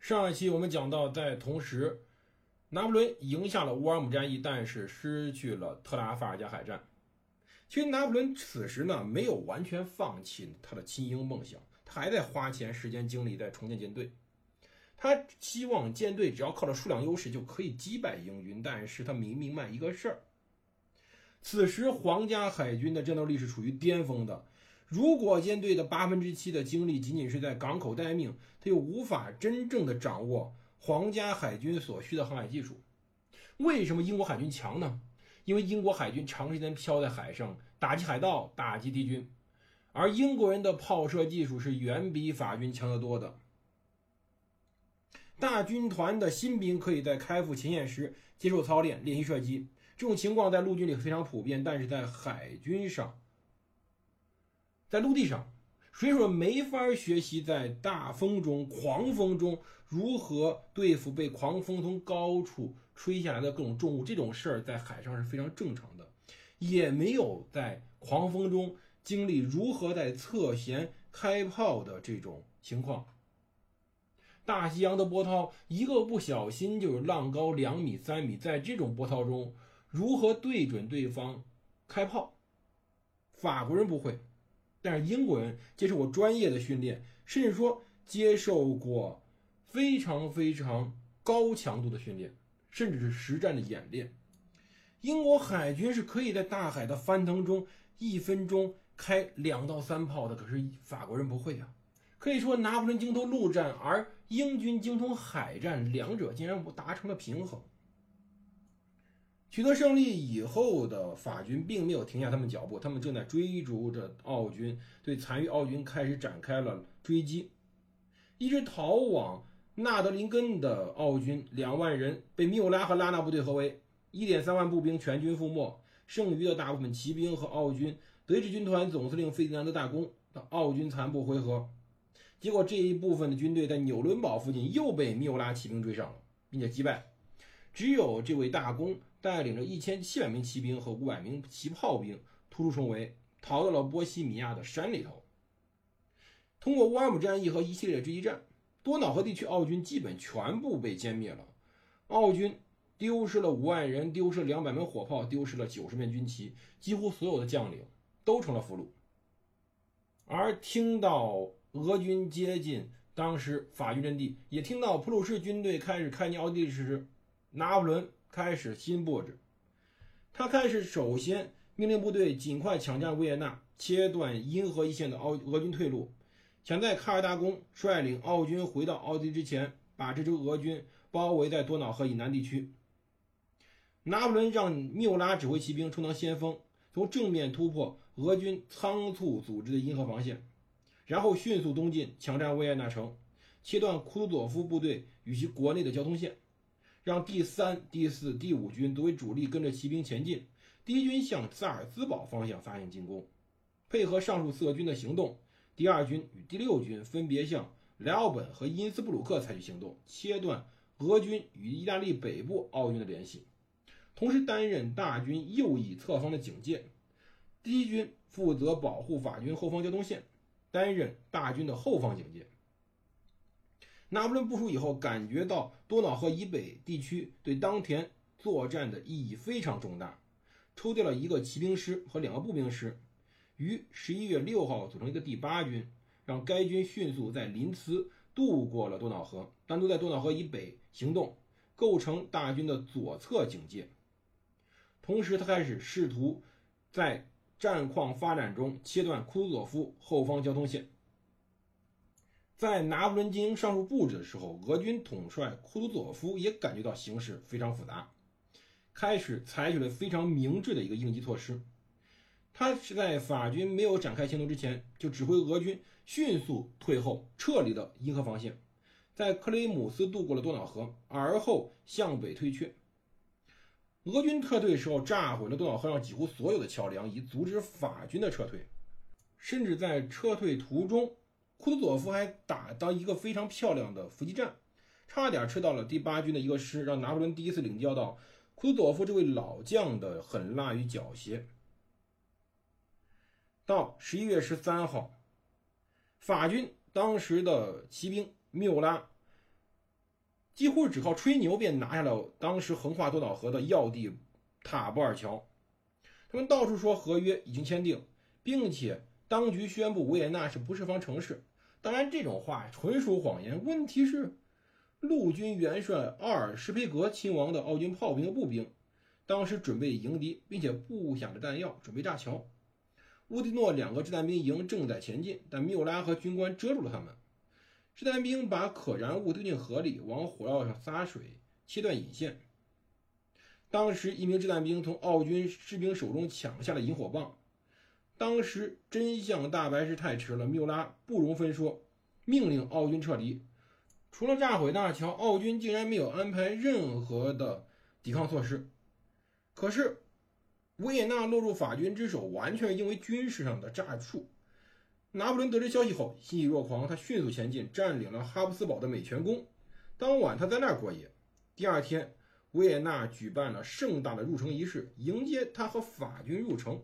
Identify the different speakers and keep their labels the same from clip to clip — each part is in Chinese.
Speaker 1: 上一期我们讲到，在同时，拿破仑赢下了乌尔姆战役，但是失去了特拉法尔加海战。其实拿破仑此时呢，没有完全放弃他的亲英梦想，他还在花钱、时间、精力在重建舰队。他希望舰队只要靠着数量优势就可以击败英军，但是他明明白一个事儿：此时皇家海军的战斗力是处于巅峰的。如果舰队的八分之七的精力仅仅是在港口待命，他又无法真正的掌握皇家海军所需的航海技术。为什么英国海军强呢？因为英国海军长时间漂在海上，打击海盗，打击敌军，而英国人的炮射技术是远比法军强得多的。大军团的新兵可以在开赴前线时接受操练，练习射击，这种情况在陆军里非常普遍，但是在海军上，在陆地上，水手没法学习在大风中、狂风中如何对付被狂风从高处。吹下来的各种重物，这种事儿在海上是非常正常的，也没有在狂风中经历如何在侧舷开炮的这种情况。大西洋的波涛，一个不小心就是浪高两米、三米，在这种波涛中，如何对准对方开炮？法国人不会，但是英国人接受过专业的训练，甚至说接受过非常非常高强度的训练。甚至是实战的演练，英国海军是可以在大海的翻腾中一分钟开两到三炮的，可是法国人不会啊。可以说，拿破仑精通陆战，而英军精通海战，两者竟然达成了平衡。取得胜利以后的法军并没有停下他们脚步，他们正在追逐着奥军，对残余奥军开始展开了追击，一直逃往。纳德林根的奥军两万人被缪拉和拉纳部队合围，一点三万步兵全军覆没，剩余的大部分骑兵和奥军德意志军团总司令费迪南德大公的奥军残部回合。结果这一部分的军队在纽伦堡附近又被缪拉骑兵追上了，并且击败。只有这位大公带领着一千七百名骑兵和五百名骑炮兵突出重围，逃到了波西米亚的山里头。通过乌尔姆战役和一系列追击战。多瑙河地区奥军基本全部被歼灭了，奥军丢失了五万人，丢失两百门火炮，丢失了九十面军旗，几乎所有的将领都成了俘虏。而听到俄军接近当时法军阵地，也听到普鲁士军队开始开进奥地利时，拿破仑开始新布置。他开始首先命令部队尽快抢占维也纳，切断因河一线的奥俄军退路。想在卡尔大公率领奥军回到奥地利之前，把这支俄军包围在多瑙河以南地区。拿破仑让缪拉指挥骑兵充当先锋，从正面突破俄军仓促组织的因河防线，然后迅速东进，抢占维也纳城，切断库图佐夫部队与其国内的交通线，让第三、第四、第五军作为主力跟着骑兵前进，第一军向萨尔兹堡方向发起进攻，配合上述四个军的行动。第二军与第六军分别向莱奥本和因斯布鲁克采取行动，切断俄军与意大利北部奥军的联系，同时担任大军右翼侧方的警戒。第一军负责保护法军后方交通线，担任大军的后方警戒。拿破仑部署以后，感觉到多瑙河以北地区对当前作战的意义非常重大，抽调了一个骑兵师和两个步兵师。于十一月六号组成一个第八军，让该军迅速在林茨渡过了多瑙河，单独在多瑙河以北行动，构成大军的左侧警戒。同时，他开始试图在战况发展中切断库佐夫后方交通线。在拿破仑进行上述布置的时候，俄军统帅库图佐夫也感觉到形势非常复杂，开始采取了非常明智的一个应急措施。他是在法军没有展开行动之前，就指挥俄军迅速退后，撤离了伊河防线，在克雷姆斯渡过了多瑙河，而后向北退却。俄军撤退时候，炸毁了多瑙河上几乎所有的桥梁，以阻止法军的撤退。甚至在撤退途中，库图佐夫还打到一个非常漂亮的伏击战，差点吃到了第八军的一个师，让拿破仑第一次领教到库图佐夫这位老将的狠辣与狡黠。到十一月十三号，法军当时的骑兵缪拉几乎只靠吹牛便拿下了当时横跨多瑙河的要地塔布尔桥。他们到处说合约已经签订，并且。当局宣布维也纳是不设防城市，当然这种话纯属谎言。问题是，陆军元帅奥尔施佩格亲王的奥军炮兵和步兵，当时准备迎敌，并且布下了弹药，准备炸桥。乌迪诺两个掷弹兵营正在前进，但缪拉和军官遮住了他们。掷弹兵把可燃物丢进河里，往火药上洒水，切断引线。当时，一名掷弹兵从奥军士兵手中抢下了引火棒。当时真相大白是太迟了，缪拉不容分说，命令奥军撤离。除了炸毁大桥，奥军竟然没有安排任何的抵抗措施。可是，维也纳落入法军之手，完全因为军事上的诈术。拿破仑得知消息后，欣喜若狂，他迅速前进，占领了哈布斯堡的美泉宫。当晚，他在那儿过夜。第二天，维也纳举办了盛大的入城仪式，迎接他和法军入城。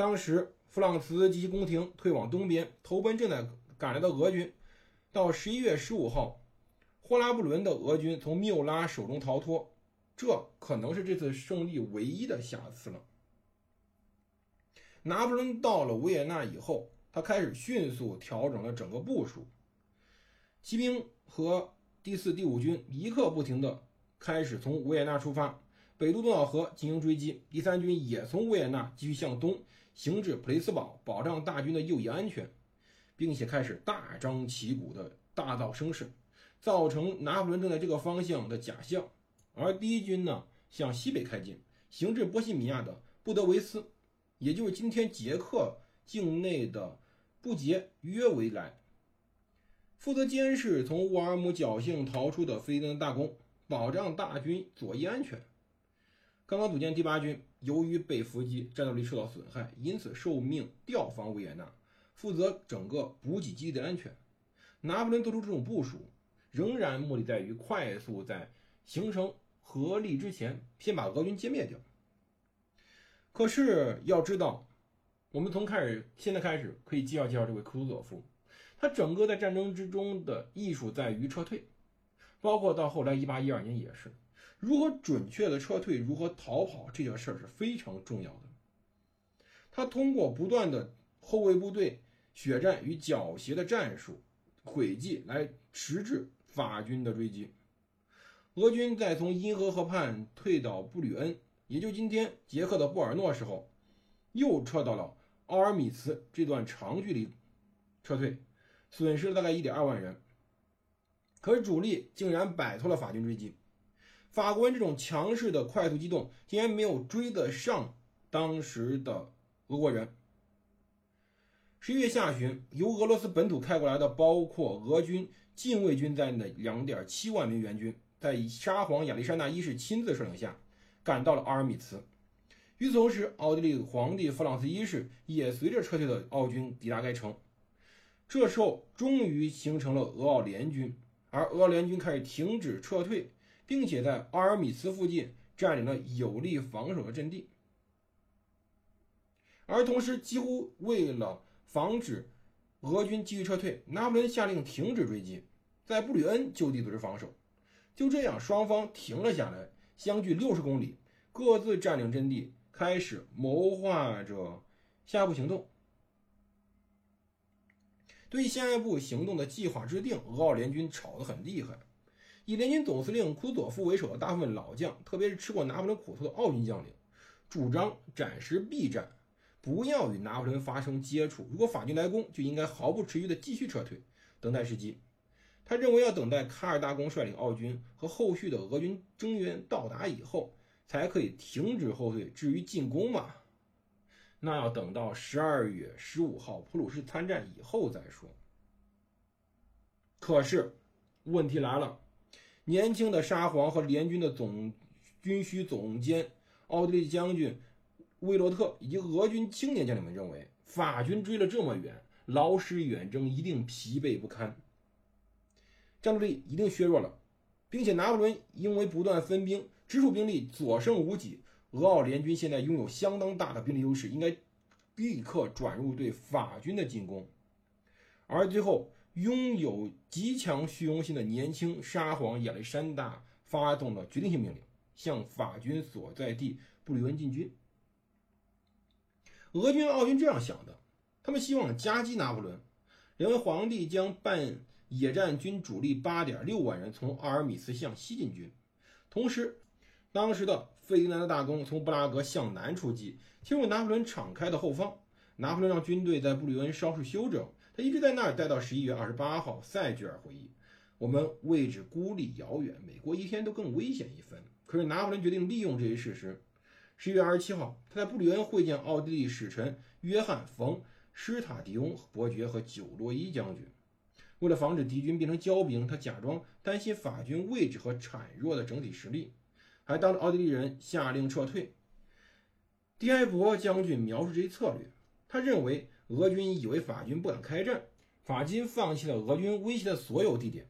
Speaker 1: 当时，弗朗茨及其宫廷退往东边，投奔正在赶来的俄军。到十一月十五号，霍拉布伦的俄军从缪拉手中逃脱，这可能是这次胜利唯一的瑕疵了。拿破仑到了维也纳以后，他开始迅速调整了整个部署，骑兵和第四、第五军一刻不停地开始从维也纳出发，北渡多瑙河进行追击。第三军也从维也纳继续向东。行至普雷斯堡，保障大军的右翼安全，并且开始大张旗鼓的大造声势，造成拿破仑正在这个方向的假象。而第一军呢，向西北开进，行至波西米亚的布德维斯，也就是今天捷克境内的布杰约维莱，负责监视从沃尔姆侥幸逃出的菲登大公，保障大军左翼安全。刚刚组建第八军。由于被伏击，战斗力受到损害，因此受命调防维也纳，负责整个补给基地的安全。拿破仑做出这种部署，仍然目的在于快速在形成合力之前，先把俄军歼灭掉。可是要知道，我们从开始现在开始可以介绍介绍这位库图佐夫，他整个在战争之中的艺术在于撤退，包括到后来一八一二年也是。如何准确的撤退，如何逃跑，这件事儿是非常重要的。他通过不断的后卫部队血战与狡黠的战术轨迹来迟滞法军的追击。俄军在从因河河畔退到布吕恩，也就今天捷克的布尔诺时候，又撤到了奥尔米茨这段长距离撤退，损失了大概一点二万人。可是主力竟然摆脱了法军追击。法国人这种强势的快速机动，竟然没有追得上当时的俄国人。十一月下旬，由俄罗斯本土开过来的，包括俄军、禁卫军在内的两点七万名援军，在沙皇亚历山大一世亲自率领下，赶到了阿尔米茨。与此同时，奥地利皇帝弗朗茨一世也随着撤退的奥军抵达该城。这时候，终于形成了俄奥联军，而俄奥联军开始停止撤退。并且在阿尔米茨附近占领了有力防守的阵地，而同时，几乎为了防止俄军继续撤退，拿破仑下令停止追击，在布吕恩就地组织防守。就这样，双方停了下来，相距六十公里，各自占领阵地，开始谋划着下一步行动。对下一步行动的计划制定，俄奥联军吵得很厉害。以联军总司令库佐夫为首的大部分老将，特别是吃过拿破仑苦头的奥军将领，主张暂时避战，不要与拿破仑发生接触。如果法军来攻，就应该毫不迟疑地继续撤退，等待时机。他认为要等待卡尔大公率领奥军和后续的俄军增援到达以后，才可以停止后退。至于进攻嘛，那要等到十二月十五号普鲁士参战以后再说。可是。问题来了，年轻的沙皇和联军的总军需总监奥地利将军威罗特以及俄军青年将领们认为，法军追了这么远，劳师远征，一定疲惫不堪，战斗力一定削弱了，并且拿破仑因为不断分兵，直属兵力所剩无几。俄奥联军现在拥有相当大的兵力优势，应该立刻转入对法军的进攻。而最后，拥有极强虚荣心的年轻沙皇亚历山大发动了决定性命令，向法军所在地布吕恩进军。俄军、奥军这样想的，他们希望夹击拿破仑，认为皇帝将伴野战军主力八点六万人从阿尔米斯向西进军，同时，当时的费迪南的大公从布拉格向南出击，侵入拿破仑敞开的后方。拿破仑让军队在布吕恩稍事休整，他一直在那儿待到十一月二十八号。塞居尔回忆：“我们位置孤立遥远，每过一天都更危险一分。”可是拿破仑决定利用这一事实。十一月二十七号，他在布吕恩会见奥地利使臣约翰·冯·施塔迪翁伯爵和久洛伊将军。为了防止敌军变成骄兵，他假装担心法军位置和孱弱的整体实力。还当着奥地利人下令撤退。迪埃博将军描述这一策略，他认为俄军以为法军不敢开战，法军放弃了俄军威胁的所有地点，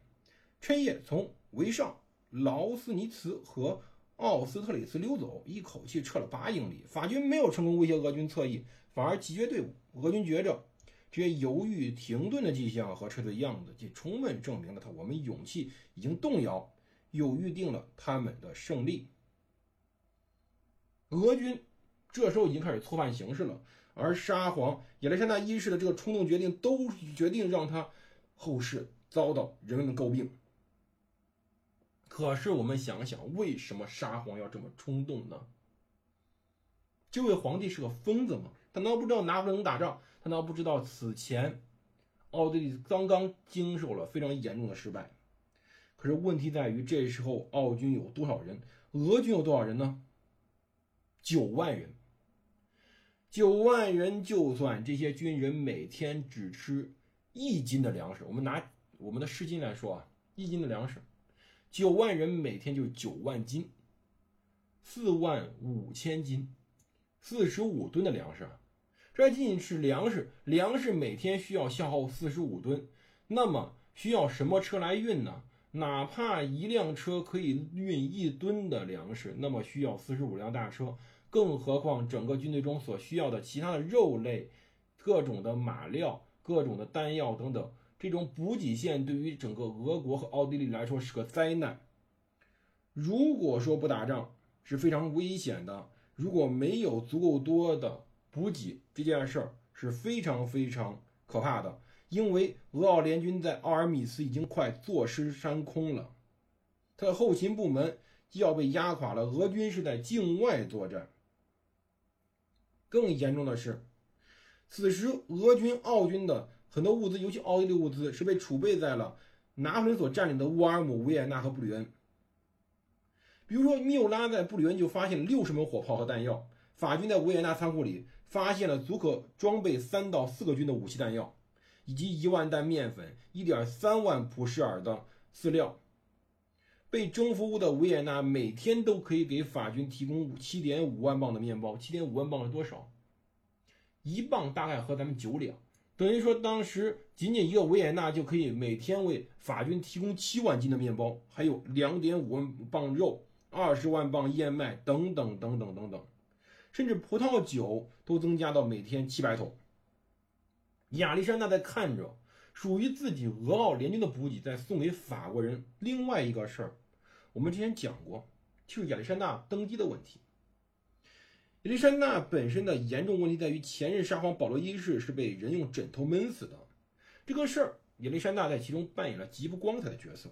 Speaker 1: 趁夜从维尚、劳斯尼茨和奥斯特里茨溜走，一口气撤了八英里。法军没有成功威胁俄军侧翼，反而集结队伍。俄军觉着这些犹豫停顿的迹象和撤退样子，既充分证明了他我们勇气已经动摇。又预定了他们的胜利。俄军这时候已经开始错判形势了，而沙皇亚历山大一世的这个冲动决定，都决定让他后世遭到人们的诟病。可是我们想想，为什么沙皇要这么冲动呢？这位皇帝是个疯子吗？他难道不知道拿破仑能打仗？他难道不知道此前奥地利刚刚经受了非常严重的失败？可是问题在于，这时候奥军有多少人？俄军有多少人呢？九万人。九万人，就算这些军人每天只吃一斤的粮食，我们拿我们的市斤来说啊，一斤的粮食，九万人每天就九万斤，四万五千斤，四十五吨的粮食啊。这仅仅是粮食，粮食每天需要消耗四十五吨，那么需要什么车来运呢？哪怕一辆车可以运一吨的粮食，那么需要四十五辆大车，更何况整个军队中所需要的其他的肉类、各种的马料、各种的弹药等等，这种补给线对于整个俄国和奥地利来说是个灾难。如果说不打仗是非常危险的，如果没有足够多的补给，这件事儿是非常非常可怕的。因为俄奥联军在奥尔米斯已经快坐失山空了，他的后勤部门要被压垮了。俄军是在境外作战。更严重的是，此时俄军、奥军的很多物资，尤其奥地利物资，是被储备在了拿破仑所占领的乌尔姆、维也纳和布吕恩。比如说，缪拉在布吕恩就发现了六十门火炮和弹药，法军在维也纳仓库里发现了足可装备三到四个军的武器弹药。以及一万担面粉、一点三万普什尔的饲料。被征服的维也纳每天都可以给法军提供七点五万磅的面包。七点五万磅是多少？一磅大概合咱们九两，等于说当时仅仅一个维也纳就可以每天为法军提供七万斤的面包，还有两点五万磅肉、二十万磅燕麦等等等等等等，甚至葡萄酒都增加到每天七百桶。亚历山大在看着属于自己俄奥联军的补给再送给法国人。另外一个事儿，我们之前讲过，就是亚历山大登基的问题。亚历山大本身的严重问题在于，前任沙皇保罗一世是被人用枕头闷死的。这个事儿，亚历山大在其中扮演了极不光彩的角色。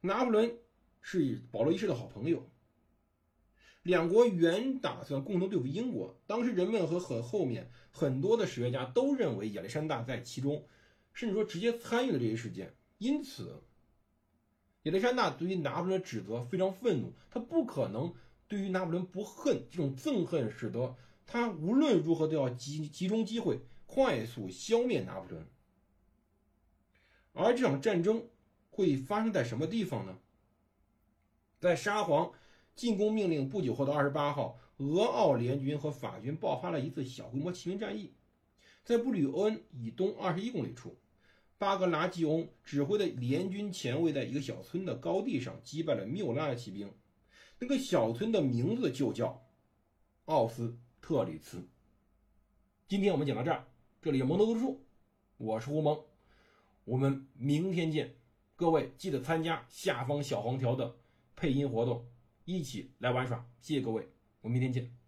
Speaker 1: 拿破仑是保罗一世的好朋友。两国原打算共同对付英国，当时人们和很后面很多的史学家都认为亚历山大在其中，甚至说直接参与了这些事件。因此，亚历山大对于拿破仑的指责非常愤怒，他不可能对于拿破仑不恨，这种憎恨使得他无论如何都要集集中机会，快速消灭拿破仑。而这场战争会发生在什么地方呢？在沙皇进攻命令不久后的二十八号，俄奥联军和法军爆发了一次小规模骑兵战役，在布吕恩以东二十一公里处，巴格拉季翁指挥的联军前卫在一个小村的高地上击败了缪拉的骑兵。那个小村的名字就叫奥斯特里茨。今天我们讲到这儿，这里是蒙德读书，我是胡蒙，我们明天见。各位记得参加下方小黄条的配音活动，一起来玩耍。谢谢各位，我们明天见。